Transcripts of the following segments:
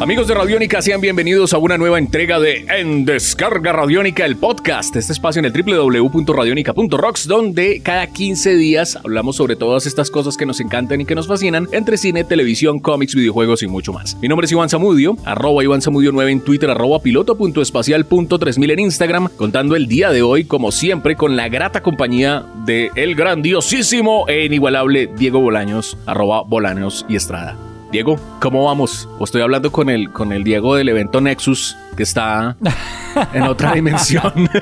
Amigos de Radiónica, sean bienvenidos a una nueva entrega de En Descarga Radiónica, el podcast. Este espacio en el www.radionica.rocks, donde cada 15 días hablamos sobre todas estas cosas que nos encantan y que nos fascinan entre cine, televisión, cómics, videojuegos y mucho más. Mi nombre es Iván Zamudio, arroba Iván Zamudio 9 en Twitter, arroba piloto.espacial.3000 en Instagram, contando el día de hoy, como siempre, con la grata compañía de el grandiosísimo e inigualable Diego Bolaños, arroba Bolaños y Estrada. Diego, ¿cómo vamos? O estoy hablando con el, con el Diego del evento Nexus, que está en otra dimensión.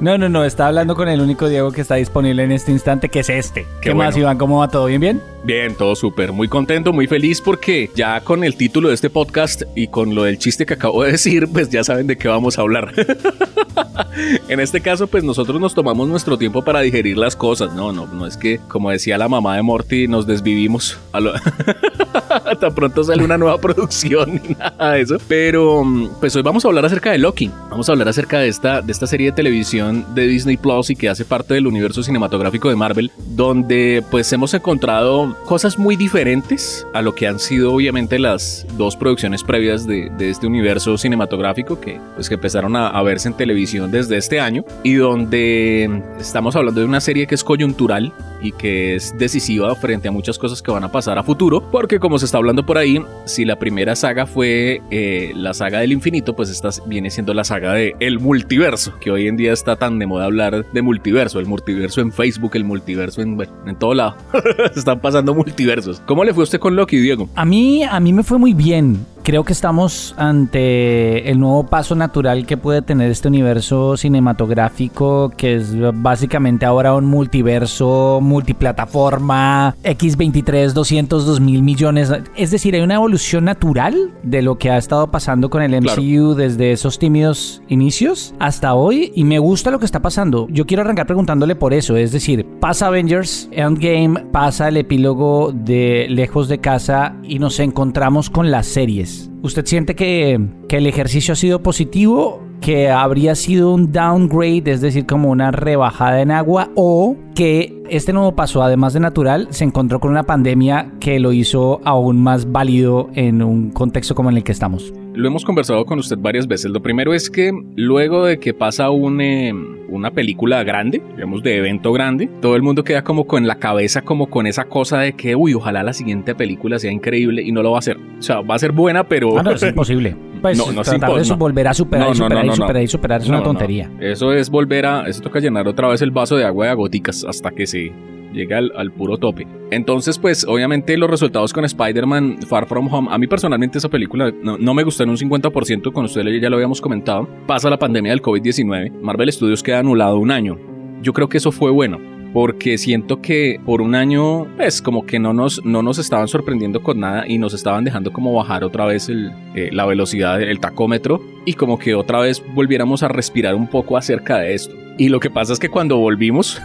No, no, no, está hablando con el único Diego que está disponible en este instante, que es este. ¿Qué, más, Iván? ¿Cómo va todo? ¿Bien, bien? Bien, todo súper. Muy contento, muy feliz porque ya con el título de este podcast y con lo del chiste que acabo de decir, pues ya saben de qué vamos a hablar. en este caso, pues nosotros nos tomamos nuestro tiempo para digerir las cosas. No, no, no es que, como decía la mamá de Morty, nos desvivimos. A lo... Tan pronto sale una nueva producción y nada de eso. Pero, pues hoy vamos a hablar acerca de Loki. Vamos a hablar acerca de esta, de esta serie de televisión de Disney Plus y que hace parte del universo cinematográfico de Marvel, donde pues hemos encontrado cosas muy diferentes a lo que han sido obviamente las dos producciones previas de, de este universo cinematográfico que pues que empezaron a, a verse en televisión desde este año y donde estamos hablando de una serie que es coyuntural y que es decisiva frente a muchas cosas que van a pasar a futuro, porque como se está hablando por ahí, si la primera saga fue eh, la saga del infinito, pues esta viene siendo la saga de el multiverso, que hoy en día está tan de moda hablar de multiverso, el multiverso en Facebook, el multiverso en, bueno, en todo lado. Están pasando multiversos. ¿Cómo le fue a usted con Loki, Diego? A mí, a mí me fue muy bien. Creo que estamos ante el nuevo paso natural que puede tener este universo cinematográfico, que es básicamente ahora un multiverso, multiplataforma, X23, 200, 2000 millones. Es decir, hay una evolución natural de lo que ha estado pasando con el MCU claro. desde esos tímidos inicios hasta hoy y me gusta lo que está pasando. Yo quiero arrancar preguntándole por eso, es decir, pasa Avengers, Endgame, pasa el epílogo de Lejos de Casa y nos encontramos con las series. ¿Usted siente que, que el ejercicio ha sido positivo? que habría sido un downgrade, es decir, como una rebajada en agua, o que este nuevo paso, además de natural, se encontró con una pandemia que lo hizo aún más válido en un contexto como en el que estamos. Lo hemos conversado con usted varias veces. Lo primero es que luego de que pasa un, eh, una película grande, digamos de evento grande, todo el mundo queda como con la cabeza, como con esa cosa de que, uy, ojalá la siguiente película sea increíble y no lo va a hacer. O sea, va a ser buena, pero... Ah, no, es imposible. Pues no, no tratar de no. volver a superar no, y superar y superar y superar es una tontería. Eso es volver a... Eso toca llenar otra vez el vaso de agua de goticas hasta que se llega al, puro tope. Entonces, pues obviamente los resultados con Spider-Man Far From Home, a mí personalmente esa película no, no me gustó en un 50%, con ustedes ya lo habíamos comentado. Pasa la pandemia del COVID-19, Marvel Studios queda anulado un año. Yo creo que eso fue bueno porque siento que por un año, pues como que no nos, no nos estaban sorprendiendo con nada y nos estaban dejando como bajar otra vez el, eh, la velocidad del tacómetro y como que otra vez volviéramos a respirar un poco acerca de esto. Y lo que pasa es que cuando volvimos,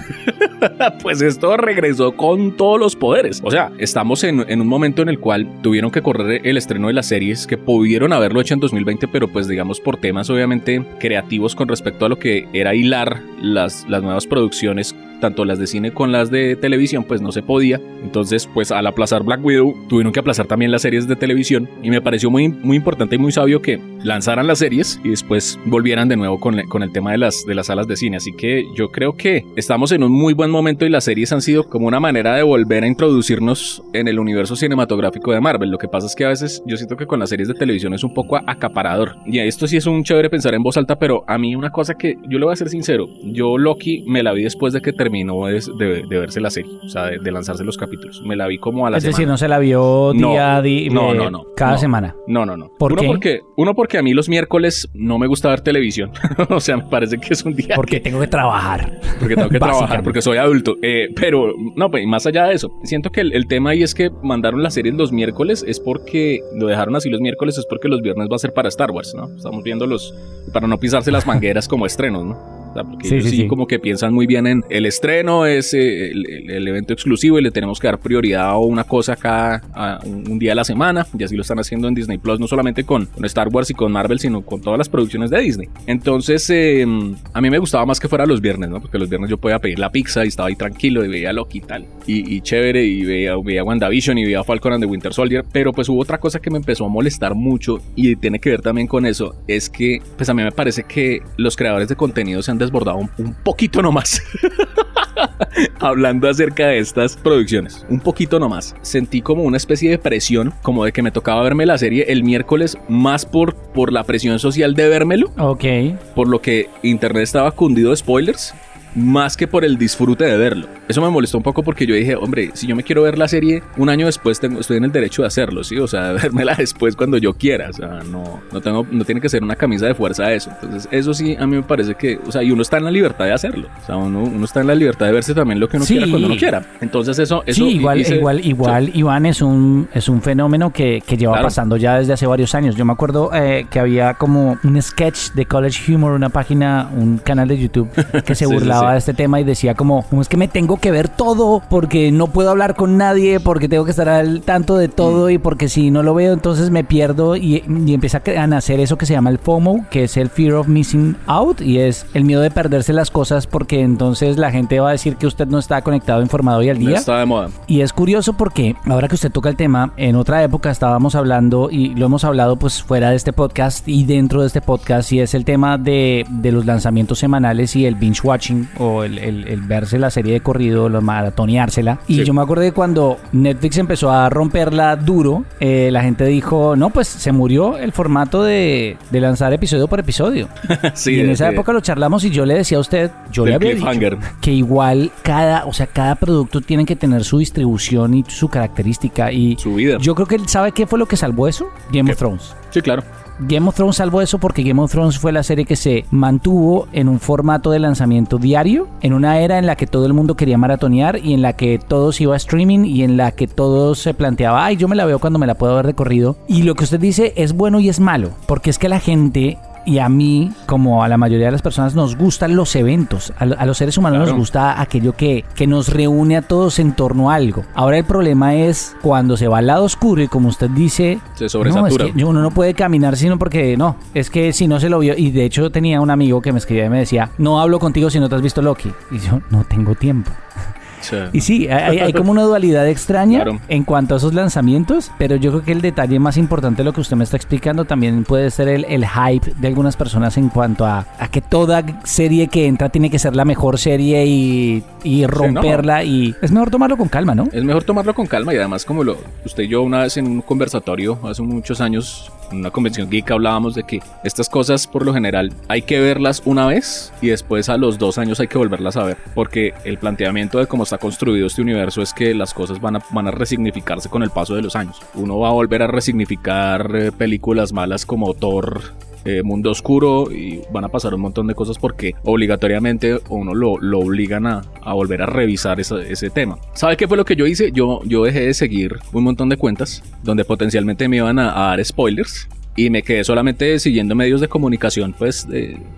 pues esto regresó con todos los poderes. O sea, estamos en, en, un momento en el cual tuvieron que correr el estreno de las series que pudieron haberlo hecho en 2020, pero pues digamos por temas obviamente creativos con respecto a lo que era hilar las, las nuevas producciones tanto las de cine con las de televisión, pues no se podía. Entonces, pues al aplazar Black Widow, tuvieron que aplazar también las series de televisión. Y me pareció muy, muy importante y muy sabio que lanzaran las series y después volvieran de nuevo con, con el tema de las, de las salas de cine. Así que yo creo que estamos en un muy buen momento y las series han sido como una manera de volver a introducirnos en el universo cinematográfico de Marvel. Lo que pasa es que a veces yo siento que con las series de televisión es un poco acaparador. Y esto sí es un chévere pensar en voz alta, pero a mí una cosa que yo le voy a ser sincero, yo Loki me la vi después de que terminó de, de, de verse la serie, o sea, de, de, lanzarse los capítulos. Me la vi como a la es semana. Es decir, no se la vio día no, a día, no, no, no, cada semana. No, no, no. ¿Por uno qué? Porque, uno porque a mí los miércoles no me gusta ver televisión. o sea, me parece que es un día. Porque que... tengo que trabajar. Porque tengo que trabajar, porque soy adulto. Eh, pero, no, pues más allá de eso, siento que el, el, tema ahí es que mandaron las series los miércoles es porque lo dejaron así los miércoles, es porque los viernes va a ser para Star Wars, ¿no? Estamos viendo los. para no pisarse las mangueras como estrenos, ¿no? Porque ellos sí, como que piensan muy bien en el estreno, es eh, el, evento exclusivo y le tenemos que dar prioridad a una cosa cada un, día a la semana. Y así lo están haciendo en Disney Plus, no solamente con, Star Wars y con Marvel, sino con todas las producciones de Disney. Entonces, em, a mí me gustaba más que fuera los viernes, ¿no? Porque los viernes yo podía pedir la pizza y estaba ahí tranquilo y veía Loki y tal. Y, chévere, y veía, veía WandaVision y veía Falcon and the Winter Soldier. Pero pues hubo otra cosa que me empezó a molestar mucho y tiene que ver también con eso. Es que, pues a mí me parece que los creadores de contenido se han desbordado un, un poquito nomás. hablando acerca de estas producciones. Un poquito nomás. Sentí como una especie de presión, como de que me tocaba verme la serie el miércoles, más por, por la presión social de vérmelo. Ok. Por lo que internet estaba cundido de spoilers más que por el disfrute de verlo. Eso me molestó un poco porque yo dije, hombre, si yo me quiero ver la serie un año después, tengo, estoy en el derecho de hacerlo, ¿sí? O sea, vérmela después cuando yo quiera. O sea, no, no, tengo, no tiene que ser una camisa de fuerza eso. Entonces, eso sí, a mí me parece que, o sea, y uno está en la libertad de hacerlo. O sea, uno, uno está en la libertad de verse también lo que uno quiera cuando uno quiera. Entonces, eso... eso sí, igual, igual, igual, Iván es un, es un fenómeno que, que lleva pasando ya desde hace varios años. Yo me acuerdo eh, que había como un sketch de College Humor, una página, un canal de YouTube que se burlaba de este tema y decía como, es que me tengo que ver todo porque no puedo hablar con nadie, porque tengo que estar al tanto de todo y porque si no lo veo entonces me pierdo y, empieza a nacer eso que se llama el FOMO, que es el Fear of Missing Out y es el miedo de perderse las cosas porque entonces la gente va a decir que usted no está conectado, informado y al día. está de moda. Y es curioso porque ahora que usted toca el tema, en otra época estábamos hablando y lo hemos hablado pues fuera de este podcast y dentro de este podcast y es el tema de, de los lanzamientos semanales y el binge watching o el el, verse la serie de corrido, lo maratoneársela. Y yo me acordé cuando Netflix empezó a romperla duro, eh, la gente dijo, no, pues se murió el formato de, lanzar episodio por episodio. y en esa época lo charlamos y yo le decía a usted, yo le había dicho que igual cada, o sea, cada producto tiene que tener su distribución y su característica y su vida. Yo creo que él sabe qué fue lo que salvó eso, Game of Thrones. Sí, claro. Game of Thrones salvó eso porque Game of Thrones fue la serie que se mantuvo en un formato de lanzamiento diario, en una era en la que todo el mundo quería maratonear y en la que todo se iba a streaming y en la que todo se planteaba, ay, yo me la veo cuando me la puedo haber recorrido. Y lo que usted dice es bueno y es malo, porque es que la gente y a mí, como a la mayoría de las personas, nos gustan los eventos. A, los seres humanos nos gusta aquello que, que nos reúne a todos en torno a algo. Ahora el problema es cuando se va al lado oscuro y como usted dice, se sobresatura. No, uno no puede caminar sino porque no. Es que si no se lo vio. Y de hecho tenía un amigo que me escribía y me decía, no hablo contigo si no te has visto Loki. Y yo, no tengo tiempo. Y sí, hay, como una dualidad extraña en cuanto a esos lanzamientos, pero yo creo que el detalle más importante de lo que usted me está explicando también puede ser el, hype de algunas personas en cuanto a, que toda serie que entra tiene que ser la mejor serie y, romperla y es mejor tomarlo con calma, ¿no? Es mejor tomarlo con calma y además como lo usted y yo una vez en un conversatorio hace muchos años en una convención geek hablábamos de que estas cosas por lo general hay que verlas una vez y después a los dos años hay que volverlas a ver porque el planteamiento de cómo está construido este universo es que las cosas van a, van a resignificarse con el paso de los años. Uno va a volver a resignificar eh, películas malas como Thor eh, Mundo Oscuro y van a pasar un montón de cosas porque obligatoriamente uno lo, lo obligan a, a, volver a revisar ese tema. ¿Sabe qué fue lo que yo hice? Yo, yo dejé de seguir un montón de cuentas donde potencialmente me iban a, dar spoilers y me quedé solamente siguiendo medios de comunicación, pues,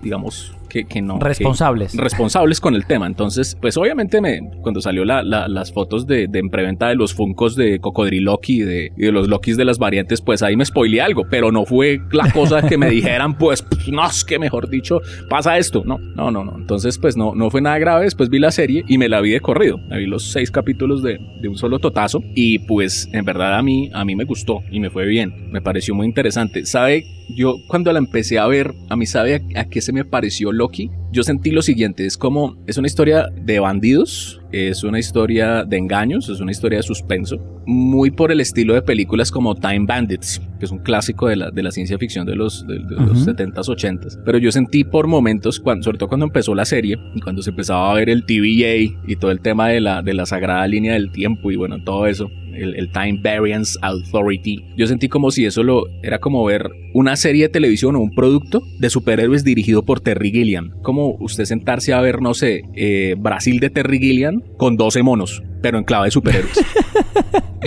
digamos, que, no. Responsables. responsables con el tema. Entonces, pues obviamente me, cuando salió la, las fotos de, de en preventa de los Funcos de Cocodriloki y de, y de los Lokis de las variantes, pues ahí me spoileé algo, pero no fue la cosa que me dijeran, pues, no, es que mejor dicho, pasa esto. No, no, no, no. Entonces, pues no, no fue nada grave. Después vi la serie y me la vi de corrido. Me vi los seis capítulos de, de un solo totazo y pues en verdad a mí, a mí me gustó y me fue bien. Me pareció muy interesante. ¿Sabe? Yo cuando la empecé a ver, a mí sabe a, a qué se me pareció Loki, yo sentí lo siguiente, es como, es una historia de bandidos, es una historia de engaños, es una historia de suspenso, muy por el estilo de películas como Time Bandits, que es un clásico de la, de la ciencia ficción de los, de, los 70s, 80s. Pero yo sentí por momentos, cuando, sobre todo cuando empezó la serie y cuando se empezaba a ver el TVA y todo el tema de la, de la sagrada línea del tiempo y bueno, todo eso, el, Time Variance Authority. Yo sentí como si eso lo era como ver una serie de televisión o un producto de superhéroes dirigido por Terry Gilliam. Como usted sentarse a ver, no sé, eh, Brasil de Terry Gilliam con 12 monos, pero en clave de superhéroes.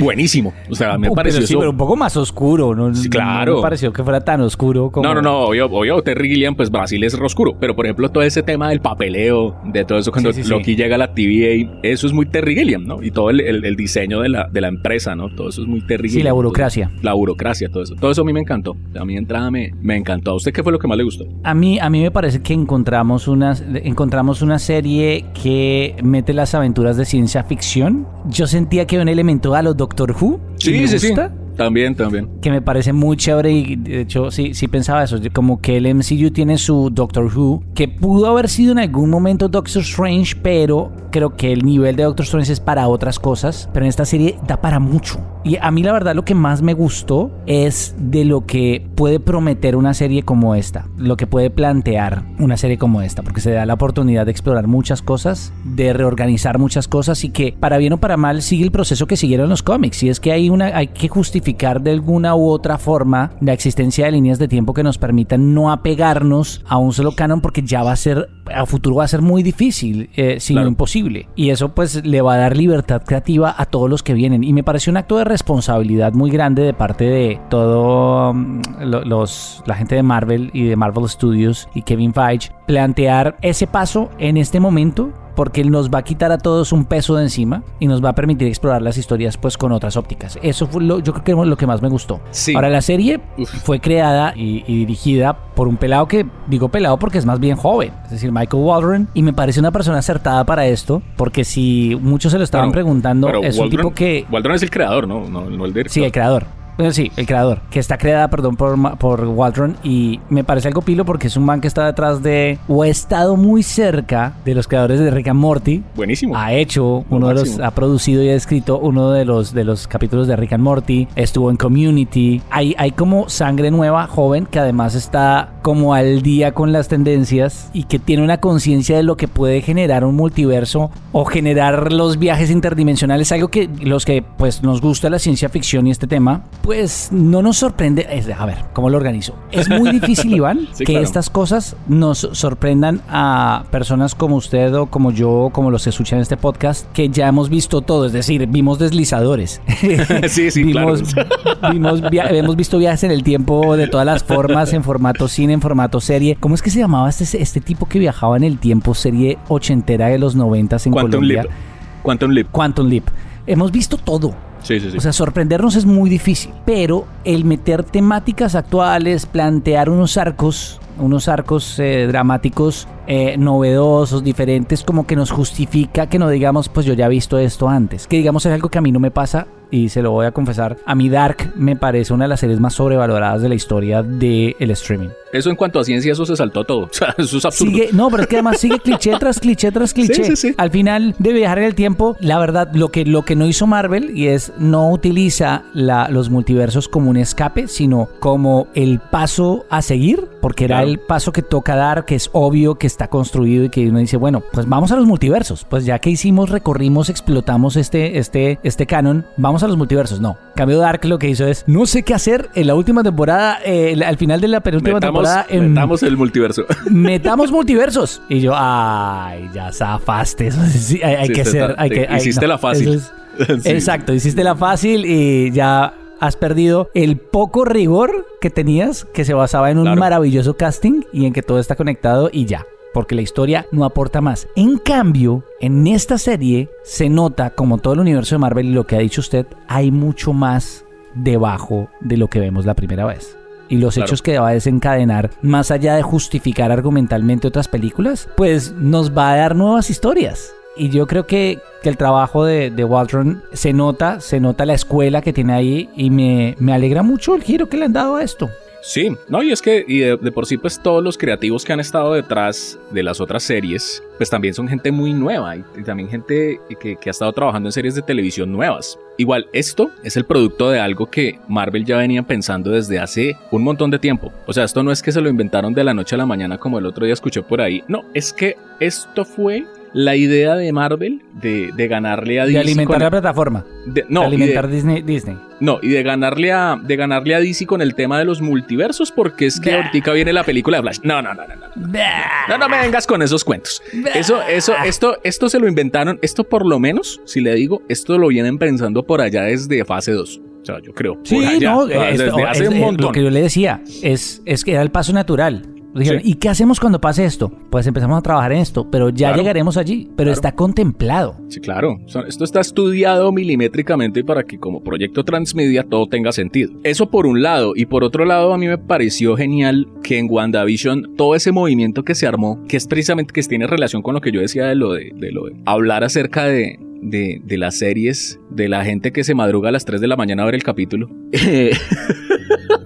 buenísimo. O sea, me Uh, pareció pero sí, eso- pero un poco más oscuro. No, Sí, No claro. me pareció que fuera tan oscuro como... No, no, no, obvio, obvio, Terry Gilliam, pues Brasil es oscuro, pero por ejemplo todo ese tema del papeleo, de todo eso cuando Sí, sí, sí. Loki llega a la TVA, eso es muy Terry Gilliam, ¿no? Y todo el, el- el diseño de la, de la empresa, ¿no? Todo eso es muy Terry Sí, Gilliam. la burocracia. La burocracia, todo eso. Todo eso a mí me encantó. A mi entrada me, me encantó. ¿A usted qué fue lo que más le gustó? A mí, a mí me parece que encontramos una, encontramos una serie que mete las aventuras de ciencia ficción. Yo sentía que un elemento a los Doctor Who. y me gusta, También, también. Que me parece muy chévere y de hecho sí, sí pensaba eso. Como que el MCU tiene su Doctor Who, que pudo haber sido en algún momento Doctor Strange, pero creo que el nivel de Doctor Strange es para otras cosas. Pero en esta serie da para mucho. Y a mí la verdad lo que más me gustó es de lo que puede prometer una serie como esta, lo que puede plantear una serie como esta, porque se da la oportunidad de explorar muchas cosas, de reorganizar muchas cosas y que para bien o para mal sigue el proceso que siguieron los cómics. Y es que hay, una, hay que justificar de alguna u otra forma la existencia de líneas de tiempo que nos permitan no apegarnos a un solo canon porque ya va a ser, a futuro va a ser muy difícil, eh, si no Claro. imposible. Y eso pues le va a dar libertad creativa a todos los que vienen. Y me pareció un acto de responsabilidad muy grande de parte de todo mm, lo- los, la gente de Marvel y de Marvel Studios y Kevin Feige plantear ese paso en este momento porque él nos va a quitar a todos un peso de encima y nos va a permitir explorar las historias pues con otras ópticas. Eso fue lo, yo creo que lo que más me gustó. Sí. Ahora la serie Uf. fue creada y, y dirigida por un pelado que digo pelado porque es más bien joven, es decir, Michael Waldron y me parece una persona acertada para esto porque si muchos se lo estaban preguntando es un tipo que Waldron es el creador, ¿no? No, no el director. Sí, el creador. Bueno, sí, el creador, que está creada, perdón, por, por Waldron y me parece algo pilo porque es un man que está detrás de, o ha estado muy cerca de los creadores de Rick and Morty, Buenísimo. ha hecho uno de los, ha producido y ha escrito uno de los, de los capítulos de Rick and Morty, estuvo en Community, hay, hay como sangre nueva, joven, que además está como al día con las tendencias y que tiene una conciencia de lo que puede generar un multiverso o generar los viajes interdimensionales, algo que los que pues nos gusta la ciencia ficción y este tema, pues no nos sorprende, es, a ver, ¿cómo lo organizo? Es muy difícil, Iván, Sí, que claro. estas cosas nos sorprendan a personas como usted o como yo, como los que escuchan este podcast, que ya hemos visto todo, es decir, vimos deslizadores. sí, sí, vimos, claro. vimos hemos visto viajes en el tiempo de todas las formas, en formato cine, en formato serie. ¿Cómo es que se llamaba este, este tipo que viajaba en el tiempo, serie ochentera de los noventas en Quantum Colombia? Leap. Quantum Leap. Quantum Leap. Hemos visto todo. Sí, sí, sí. O sea, sorprendernos es muy difícil, pero el meter temáticas actuales, plantear unos arcos, unos arcos eh, dramáticos eh, novedosos, diferentes, como que nos justifica que no digamos, pues yo ya he visto esto antes. Que digamos es algo que a mí no me pasa y se lo voy a confesar. A mí Dark me parece una de las series más sobrevaloradas de la historia del streaming. Eso en cuanto a ciencia, eso se saltó todo. O sea, eso es absurdo. Sigue, no, pero es que además sigue cliché tras cliché tras cliché. Sí, sí, sí. Al final de viajar en el tiempo, la verdad, lo que, lo que no hizo Marvel y es no utiliza la- los multiversos como un escape, sino como el paso a seguir, porque era el paso que toca dar, que es obvio, que está construido y que uno dice, bueno, pues vamos a los multiversos. Pues ya que hicimos, recorrimos, explotamos este, este, este canon, vamos a los multiversos. No. Cambio Dark lo que hizo es, no sé qué hacer en la última temporada, eh, al final de la penúltima Metamos, temporada. en- metamos el multiverso. metamos multiversos. Y yo, ay, ya zafaste. Eso sí, hay, hay Sí, que ser. Hay que, hiciste la fácil. eso es- Sí. Exacto, hiciste la fácil y ya has perdido el poco rigor que tenías, que se basaba en un Claro. maravilloso casting y en que todo está conectado y ya. Porque la historia no aporta más. En cambio, en esta serie se nota, como todo el universo de Marvel y lo que ha dicho usted, hay mucho más debajo de lo que vemos la primera vez y los Claro. hechos que va a desencadenar, más allá de justificar argumentalmente otras películas, pues nos va a dar nuevas historias. Y yo creo que, que el trabajo de, de Waldron se nota, se nota la escuela que tiene ahí y me, me alegra mucho el giro que le han dado a esto. Sí, no, y es que y de, por sí, pues todos los creativos que han estado detrás de las otras series, pues también son gente muy nueva y, y también gente que, que ha estado trabajando en series de televisión nuevas. Igual, esto es el producto de algo que Marvel ya venía pensando desde hace un montón de tiempo. O sea, esto no es que se lo inventaron de la noche a la mañana como el otro día escuché por ahí. No, es que esto fue la idea de Marvel de, de ganarle a De DC. alimentar con- la plataforma. de- no, de de- alimentar Disney. Disney. no, y de ganarle a de ganarle a DC con el tema de los multiversos, porque es que Bah. ahorita viene la película de Flash. No, no, no, no, no. No, no me vengas con esos cuentos. Eso, eso, esto, esto se lo inventaron. Esto por lo menos, si le digo, esto lo vienen pensando por allá desde fase 2. O sea, yo creo. Sí, por allá, no, desde hace es- un montón. Lo que yo le decía es, es que era el paso natural. Dijeron, Sí. ¿y qué hacemos cuando pase esto? Pues empezamos a trabajar en esto, pero ya Claro. llegaremos allí, pero Claro. está contemplado. Sí, claro. O sea, esto está estudiado milimétricamente para que como proyecto transmedia todo tenga sentido. Eso por un lado. Y por otro lado, a mí me pareció genial que en WandaVision todo ese movimiento que se armó, que es precisamente que tiene relación con lo que yo decía de lo de, de lo de hablar acerca de, de, de las series, de la gente que se madruga a las 3 de la mañana a ver el capítulo.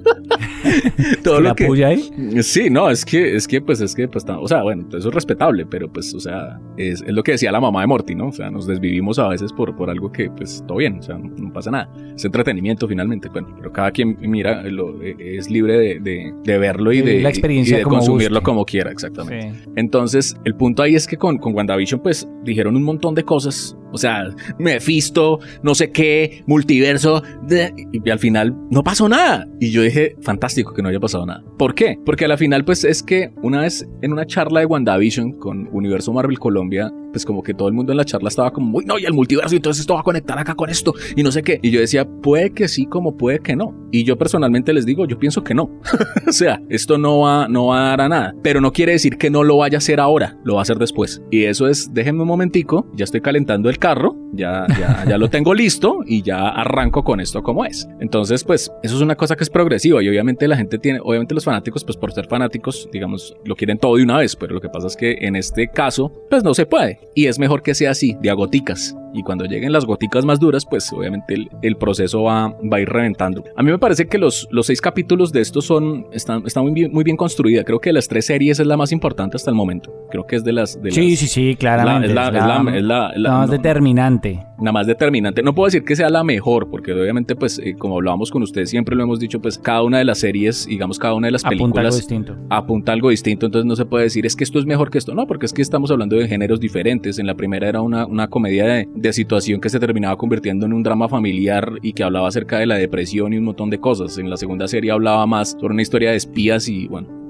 todo lo que... ahí. Sí, no, es que, es que, pues, es que, pues, o sea, bueno, eso es respetable, pero, pues, o sea, es, es lo que decía la mamá de Morty, ¿no? O sea, nos desvivimos a veces por, por algo que, pues, todo bien, o sea, no, no pasa nada. Es entretenimiento, finalmente, bueno, pero cada quien, mira, lo- eh, es libre de, de- de verlo y De la experiencia y de como consumirlo guste. como quiera, exactamente. Sí. Entonces, el punto ahí es que con, con WandaVision, pues, dijeron un montón de cosas. O sea, Mephisto, no sé qué, multiverso, y al final no pasó nada. Y yo dije, fantástico que no haya pasado nada. ¿Por qué? Porque a la final, pues, es que una vez en una charla de WandaVision con Universo Marvel Colombia, pues como que todo el mundo en la charla estaba como, uy, no, y el multiverso, y entonces esto va a conectar acá con esto, y no sé qué. Y yo decía, puede que sí, como puede que no. Y yo personalmente les digo, yo pienso que no. o sea, esto no va, no va a dar a nada. Pero no quiere decir que no lo vaya a hacer ahora, lo va a hacer después. Y eso es, déjenme un momentico, ya estoy calentando el carro, ya, ya, ya lo tengo listo y ya arranco con esto como es. Entonces, pues, eso es una cosa que es progresiva y obviamente la gente tiene, obviamente los fanáticos, pues por ser fanáticos, digamos, lo quieren todo de una vez, pero lo que pasa es que en este caso, pues no se puede. Y es mejor que sea así, de a goticas. Y cuando lleguen las goticas más duras, pues obviamente el, el proceso va, va a ir reventando. A mí me parece que los, los seis capítulos de estos son, están, están muy, bien, muy bien construida. Creo que de las tres series es la más importante hasta el momento. Creo que es de las... De Sí, las- sí, sí, la- claramente. es la- es la- es la- es la- la más no, determinante. Nada más determinante. No puedo decir que sea la mejor, porque obviamente, pues, eh, como hablábamos con ustedes, siempre lo hemos dicho, pues, cada una de las series, digamos, cada una de las Apunta algo películas distinto. apunta algo distinto, entonces no se puede decir es que esto es mejor que esto, no, porque es que estamos hablando de géneros diferentes. En la primera era una, una comedia de, de situación que se terminaba convirtiendo en un drama familiar y que hablaba acerca de la depresión y un montón de cosas. En la segunda serie hablaba más sobre una historia de espías y, bueno,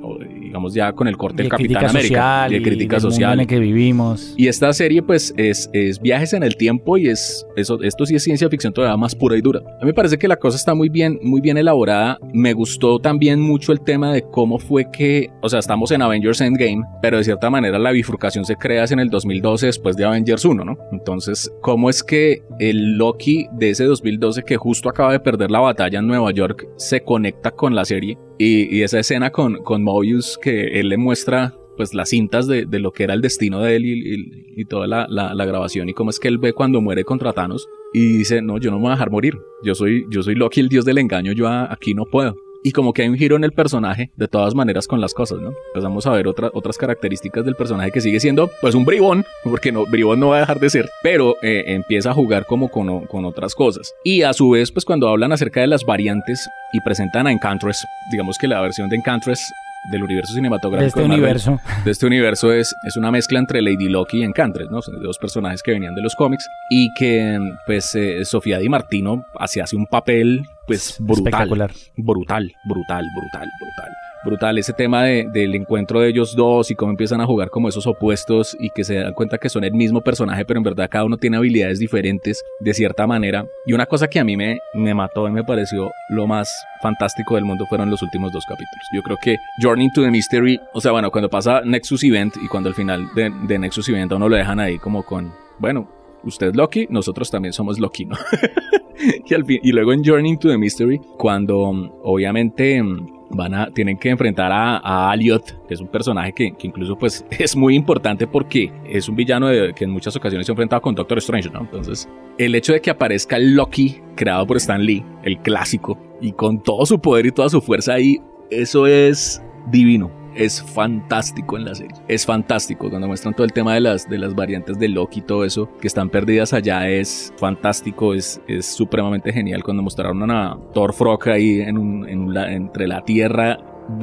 digamos ya con el corte del de Capitán crítica América social y de crítica mundo social. en el que vivimos. Y esta serie, pues, es, es viajes en el tiempo y es eso, esto sí es ciencia ficción todavía más pura y dura. A mí me parece que la cosa está muy bien, muy bien elaborada. Me gustó también mucho el tema de cómo fue que, o sea, estamos en Avengers Endgame, pero de cierta manera la bifurcación se crea en el 2012 después de Avengers 1, ¿no? Entonces, ¿cómo es que el Loki de ese 2012 que justo acaba de perder la batalla en Nueva York se conecta con la serie? Y, y esa escena con, con Mobius que él le muestra pues las cintas de, de lo que era el destino de él y, y- toda la, la- grabación y cómo es que él ve cuando muere contra Thanos y dice, no, yo no me voy a dejar morir, yo soy, yo soy Loki, el dios del engaño, yo aquí no puedo. Y como que hay un giro en el personaje, de todas maneras, con las cosas, ¿no? Empezamos a ver otra- otras características del personaje que sigue siendo, pues, un bribón, porque no, bribón no va a dejar de ser, pero eh, empieza a jugar como con, con otras cosas. Y a su vez, pues, cuando hablan acerca de las variantes y presentan a Encantress, digamos que la versión de Encantress del universo cinematográfico De este Marvel, universo. de este universo es, es una mezcla entre Lady Loki y Encantress, ¿no? Son dos personajes que venían de los cómics y que, pues, eh, Sofía Di Martino hace, hace un papel, pues, brutal. Espectacular. Brutal, brutal, brutal, brutal. Brutal ese tema de- del encuentro de ellos dos y cómo empiezan a jugar como esos opuestos y que se dan cuenta que son el mismo personaje, pero en verdad cada uno tiene habilidades diferentes de cierta manera. Y una cosa que a mí me, me mató y me pareció lo más fantástico del mundo fueron los últimos dos capítulos. Yo creo que Journey to the Mystery, o sea, bueno, cuando pasa Nexus Event y cuando al final de, de Nexus Event a uno lo dejan ahí como con, bueno, usted Loki, nosotros también somos Loki, ¿no? y, al y luego en Journey to the Mystery, cuando mm, obviamente mm, van a, tienen que enfrentar a, a Aliot, que es un personaje que, incluso pues es muy importante porque es un villano que en muchas ocasiones se ha enfrentado con Doctor Strange, ¿no? Entonces, el hecho de que aparezca Loki, creado por Stan Lee, el clásico, y con todo su poder y toda su fuerza ahí, eso es divino. Es fantástico en la serie. Es fantástico cuando muestran todo el tema de las, de las variantes de Loki y todo eso que están perdidas allá. Es fantástico, es, es supremamente genial. Cuando mostraron a Thor Frog ahí en un, en un entre la tierra,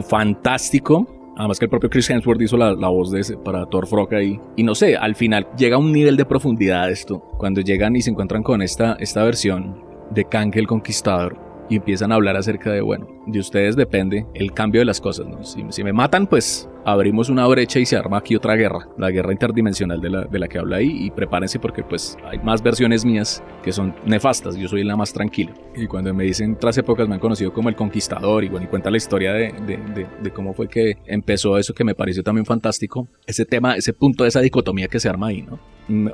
fantástico. Además que el propio Chris Hemsworth hizo la, la voz de ese para Thor Frog ahí. Y no sé, al final llega a un nivel de profundidad esto. Cuando llegan y se encuentran con esta, esta versión de Kang el Conquistador y empiezan a hablar acerca de, bueno, de ustedes depende el cambio de las cosas, ¿no? Si, si, me matan, pues abrimos una brecha y se arma aquí otra guerra, la guerra interdimensional de la, de la que habla ahí, y prepárense porque pues hay más versiones mías que son nefastas, yo soy la más tranquila. Y cuando me dicen, tras épocas me han conocido como el conquistador, y bueno, y cuenta la historia de, de, cómo fue que empezó eso que me pareció también fantástico, ese tema, ese punto de esa dicotomía que se arma ahí, ¿no?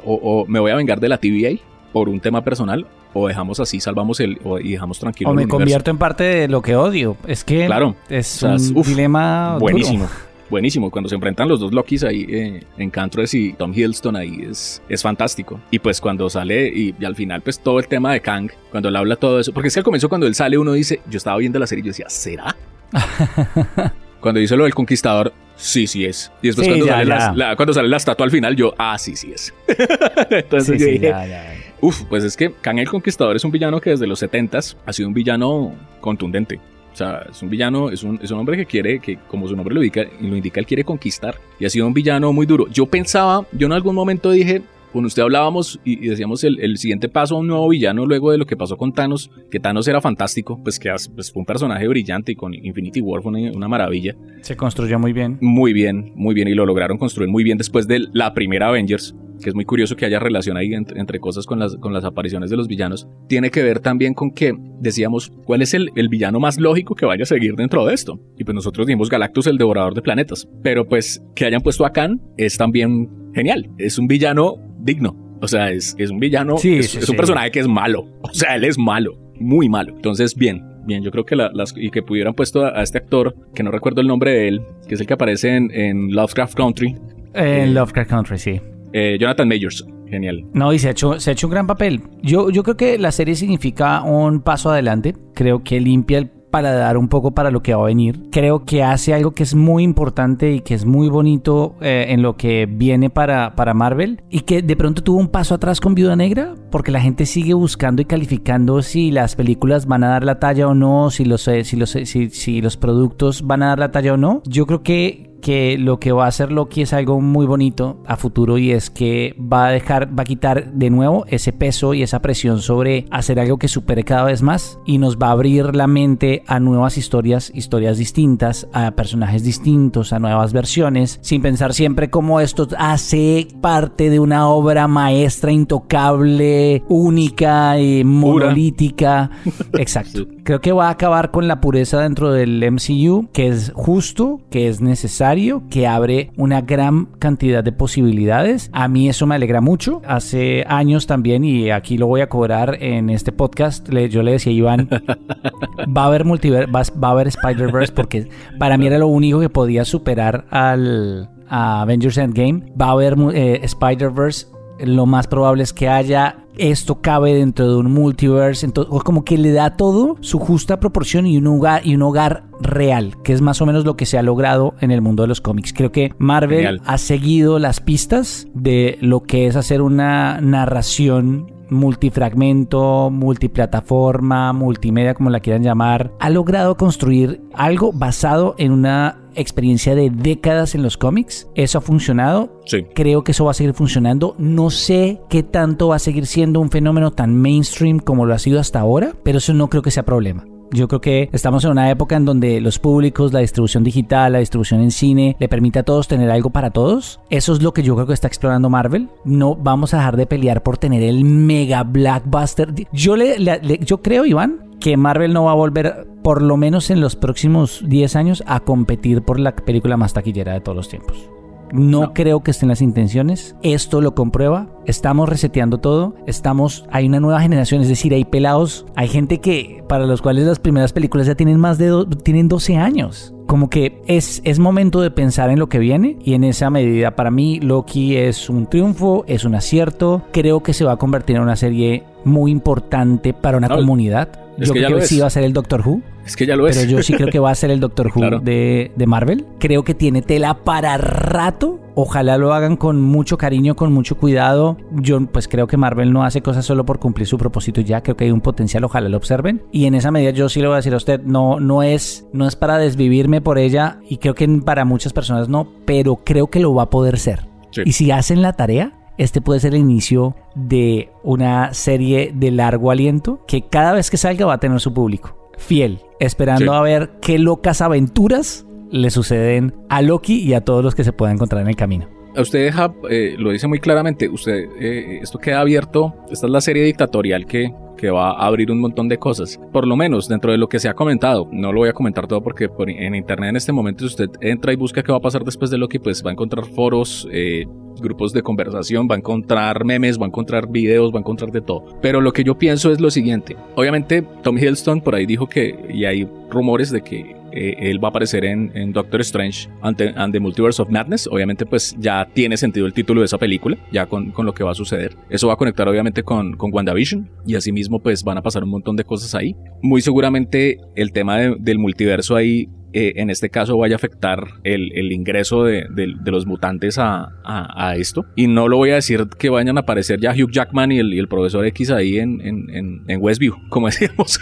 O, o me voy a vengar de la TVA por un tema personal o dejamos así, salvamos el o, y dejamos tranquilo. O me convierto en parte de lo que odio. Es que claro, es o sea, un uf, dilema buenísimo. duro. Buenísimo, cuando se enfrentan los dos Lokis ahí eh, en Cantress y Tom Hiddleston ahí es, es fantástico. Y pues cuando sale y, y, al final pues todo el tema de Kang, cuando él habla todo eso, porque es que al comienzo cuando él sale uno dice, yo estaba viendo la serie y yo decía, ¿será? cuando dice lo del conquistador, sí, sí es. Y después Sí, cuando, ya, sale ya. La, la- cuando sale la estatua al final, yo, ah, sí, sí es. Entonces Sí, yo sí, dije, ya, ya. Uf, pues es que Kang el Conquistador es un villano que desde los 70s ha sido un villano contundente. O sea, es un villano, es un, es un hombre que quiere, que como su nombre lo indica, lo indica, él quiere conquistar. Y ha sido un villano muy duro. Yo pensaba, yo en algún momento dije, con usted hablábamos y, y decíamos el, el siguiente paso a un nuevo villano luego de lo que pasó con Thanos, que Thanos era fantástico, pues que pues, fue un personaje brillante y con Infinity War fue una, una maravilla. Se construyó muy bien. Muy bien, muy bien, y lo lograron construir muy bien después de la primera Avengers, que es muy curioso que haya relación ahí entre, entre cosas con las, con las apariciones de los villanos. Tiene que ver también con que decíamos, ¿cuál es el, el villano más lógico que vaya a seguir dentro de esto? Y pues nosotros dijimos Galactus, el devorador de planetas. Pero pues que hayan puesto a Khan es también genial. Es un villano digno. O sea, es, es un villano, Sí, es, sí, es un sí. personaje que es malo. O sea, él es malo, muy malo. Entonces, bien, bien, yo creo que la- las, y que pudieran puesto a, a este actor, que no recuerdo el nombre de él, que es el que aparece en, en Lovecraft Country, En Lovecraft Country, sí. eh, Jonathan Majors, genial. No, y se ha, hecho, se ha hecho un gran papel. Yo, yo creo que la serie significa un paso adelante. Creo que limpia el paladar un poco para lo que va a venir. Creo que hace algo que es muy importante y que es muy bonito eh, en lo que viene para, para Marvel. Y que de pronto tuvo un paso atrás con Viuda Negra. Porque la gente sigue buscando y calificando si las películas van a dar la talla o no. Si los, eh, si los, eh, si los productos van a dar la talla o no. Yo creo que que lo que va a hacer Loki es algo muy bonito a futuro y es que va a dejar, va a quitar de nuevo ese peso y esa presión sobre hacer algo que supere cada vez más y nos va a abrir la mente a nuevas historias, historias distintas, a personajes distintos, a nuevas versiones, sin pensar siempre como esto hace parte de una obra maestra intocable, única y monolítica. Exacto. Sí. Creo que va a acabar con la pureza dentro del MCU, que es justo, que es necesario, que abre una gran cantidad de posibilidades. A mí eso me alegra mucho. Hace años también, y aquí lo voy a cobrar en este podcast, le- yo le decía a Iván, va a haber multiverso, va, va a haber Spider-Verse, porque para mí era lo único que podía superar al a Avengers Endgame. Va a haber eh, Spider-Verse lo más probable es que haya esto cabe dentro de un multiverse, entonces o como que le da todo su justa proporción y un hogar y un hogar real, que es más o menos lo que se ha logrado en el mundo de los cómics. Creo que Marvel Genial. ha seguido las pistas de lo que es hacer una narración multifragmento, multiplataforma, multimedia, como la quieran llamar, ha logrado construir algo basado en una experiencia de décadas en los cómics. Eso ha funcionado. Sí. Creo que eso va a seguir funcionando. No sé qué tanto va a seguir siendo un fenómeno tan mainstream como lo ha sido hasta ahora, pero eso no creo que sea problema. Yo creo que estamos en una época en donde los públicos, la distribución digital, la distribución en cine, le permite a todos tener algo para todos. Eso es lo que yo creo que está explorando Marvel. No vamos a dejar de pelear por tener el mega blackbuster. Yo, le- yo creo, Iván, que Marvel no va a volver, por lo menos en los próximos 10 años, a competir por la película más taquillera de todos los tiempos. No, No. creo que estén las intenciones. Esto lo comprueba. Estamos reseteando todo. Estamos. Hay una nueva generación. Es decir, hay pelados. Hay gente que. Para los cuales las primeras películas ya tienen más de. do- tienen 12 años. Como que es, es momento de pensar en lo que viene. Y en esa medida, para mí, Loki es un triunfo. Es un acierto. Creo que se va a convertir en una serie muy importante para una No, comunidad. Es Yo que ya creo lo que sí va a ser el Doctor Who. Es que ya lo Pero es. yo sí creo que va a ser el Doctor Who Claro. de, de Marvel. Creo que tiene tela para rato Ojalá lo hagan con mucho cariño, con mucho cuidado. Yo pues creo que Marvel no hace cosas solo por cumplir su propósito ya. Creo que hay un potencial, ojalá lo observen. Y en esa medida yo sí le voy a decir a usted, no, no es, no es para desvivirme por ella y creo que para muchas personas no, pero creo que lo va a poder ser. Y si hacen la tarea, este puede ser el inicio de una serie de largo aliento que cada vez que salga va a tener su público fiel, esperando a ver qué locas aventuras le suceden a Loki y a todos los que se puedan encontrar en el camino. Usted deja, eh, lo dice muy claramente, usted, eh, esto queda abierto, esta es la serie dictatorial que, que va a abrir un montón de cosas. Por lo menos dentro de lo que se ha comentado, no lo voy a comentar todo porque en internet en este momento si usted entra y busca qué va a pasar después de Loki, pues va a encontrar foros, eh, grupos de conversación, va a encontrar memes, va a encontrar videos, va a encontrar de todo. Pero lo que yo pienso es lo siguiente. Obviamente Tom Hiddleston por ahí dijo que, y hay rumores de que eh, él va a aparecer en, Doctor Strange and the, Multiverse of Madness. Obviamente pues ya tiene sentido el título de esa película, ya con, lo que va a suceder. Eso va a conectar obviamente con, con WandaVision y asimismo pues van a pasar un montón de cosas ahí. Muy seguramente el tema del multiverso ahí eh, en este caso vaya a afectar el, ingreso de, los mutantes a, esto. Y no lo voy a decir que vayan a aparecer ya Hugh Jackman y el, profesor X ahí en, en, Westview, como decíamos.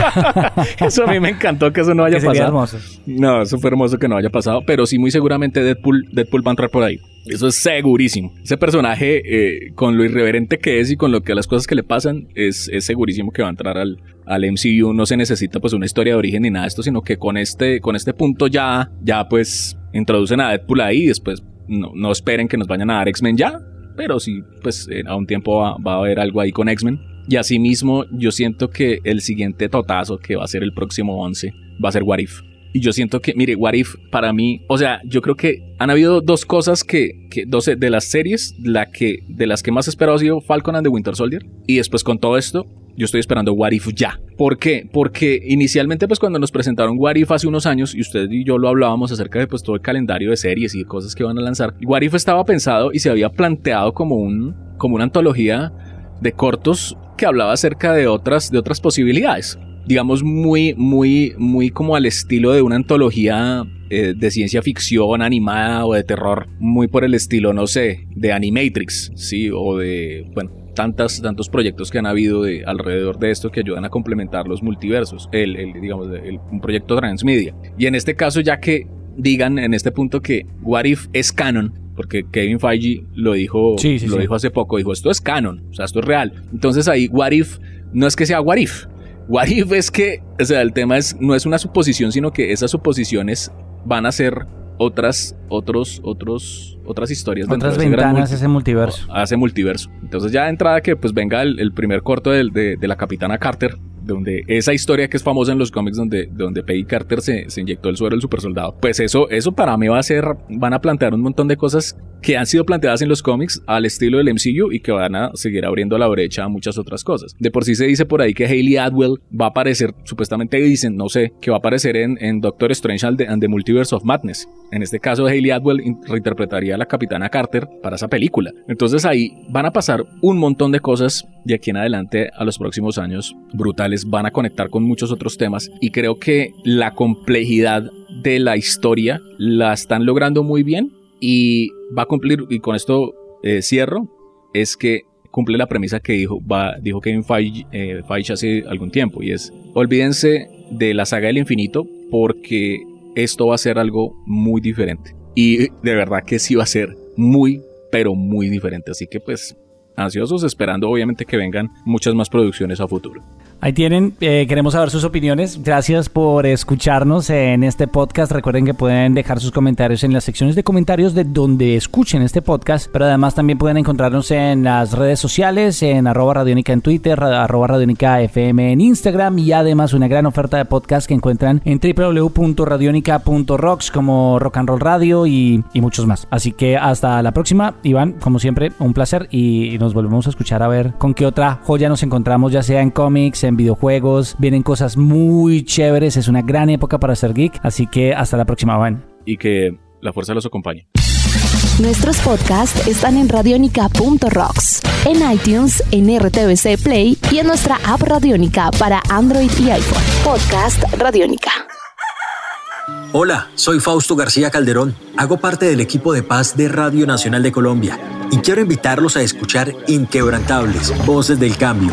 eso a mí me encantó que eso no haya pasado. No, eso fue hermoso que no haya pasado, pero sí muy seguramente Deadpool, Deadpool va a entrar por ahí. Eso es segurísimo. Ese personaje, eh, con lo irreverente que es y con lo que las cosas que le pasan, es, es segurísimo que va a entrar al, al MCU. No se necesita pues una historia de origen ni nada de esto, sino que con este, con este punto ya, ya pues introducen a Deadpool ahí y después no, no esperen que nos vayan a dar X-Men ya. Pero sí, pues a un tiempo va, va a haber algo ahí con X-Men. Y asimismo, yo siento que el siguiente totazo que va a ser el próximo 11 va a ser What If. Y yo siento que, mire, What If para mí, o sea, yo creo que han habido dos cosas que, que dos de las series, la que, de las que más he esperado ha sido Falcon and the Winter Soldier. Y después con todo esto, yo estoy esperando What If ya. ¿Por qué? Porque inicialmente, pues cuando nos presentaron What If hace unos años, y usted y yo lo hablábamos acerca de pues todo el calendario de series y de cosas que van a lanzar, What If estaba pensado y se había planteado como un, como una antología de cortos que hablaba acerca de otras, de otras posibilidades digamos, muy, muy, muy como al estilo de una antología eh, de ciencia ficción animada o de terror, muy por el estilo, no sé, de Animatrix, sí, o de, bueno, tantas, tantos proyectos que han habido de, alrededor de esto que ayudan a complementar los multiversos, el, el digamos, un proyecto transmedia. Y en este caso, ya que digan en este punto que What If es canon, porque Kevin Feige lo dijo, lo dijo hace poco, dijo esto es canon, o sea, esto es real. Entonces ahí What If no es que sea What If, What if es que, o sea, el tema es, no es una suposición, sino que esas suposiciones van a ser otras, otros, otros, otras historias. Otras ventanas a ese multiverso. A ese multiverso. Entonces ya de entrada que pues venga el, primer corto de, de, la Capitana Carter, donde esa historia que es famosa en los cómics donde, donde Peggy Carter se, se inyectó el suero del supersoldado, pues eso, eso para mí va a ser, van a plantear un montón de cosas que han sido planteadas en los cómics al estilo del MCU y que van a seguir abriendo la brecha a muchas otras cosas. De por sí se dice por ahí que Hayley Atwell va a aparecer, supuestamente dicen, no sé, que va a aparecer en, en Doctor Strange and the, Multiverse of Madness. En este caso, Hayley Atwell reinterpretaría a la Capitana Carter para esa película. Entonces ahí van a pasar un montón de cosas de aquí en adelante a los próximos años brutales. Van a conectar con muchos otros temas y creo que la complejidad de la historia la están logrando muy bien y va a cumplir, y con esto eh, cierro, es que cumple la premisa que dijo, va, dijo Kevin Feige, eh, Feige hace algún tiempo, y es, olvídense de la saga del infinito porque esto va a ser algo muy diferente. Y de verdad que sí va a ser muy, pero muy diferente. Así que pues ansiosos esperando obviamente que vengan muchas más producciones a futuro. Ahí tienen, eh, queremos saber sus opiniones. Gracias por escucharnos en este podcast. Recuerden que pueden dejar sus comentarios en las secciones de comentarios de donde escuchen este podcast, pero además también pueden encontrarnos en las redes sociales, en arroba radiónica en Twitter, arroba radiónica FM en Instagram y además una gran oferta de podcast que encuentran en www.radionica.rocks como Rock and Roll Radio y, y muchos más. Así que hasta la próxima, Iván, como siempre, un placer y nos volvemos a escuchar a ver con qué otra joya nos encontramos, ya sea en cómics, en videojuegos, vienen cosas muy chéveres, es una gran época para ser geek, así que hasta la próxima, Juan. Y que la fuerza los acompañe. Nuestros podcasts están en radionica.rocks, en iTunes, en RTVC Play y en nuestra app Radionica para Android y iPhone. Podcast Radionica. Hola, soy Fausto García Calderón. Hago parte del equipo de paz de Radio Nacional de Colombia y quiero invitarlos a escuchar Inquebrantables, Voces del Cambio,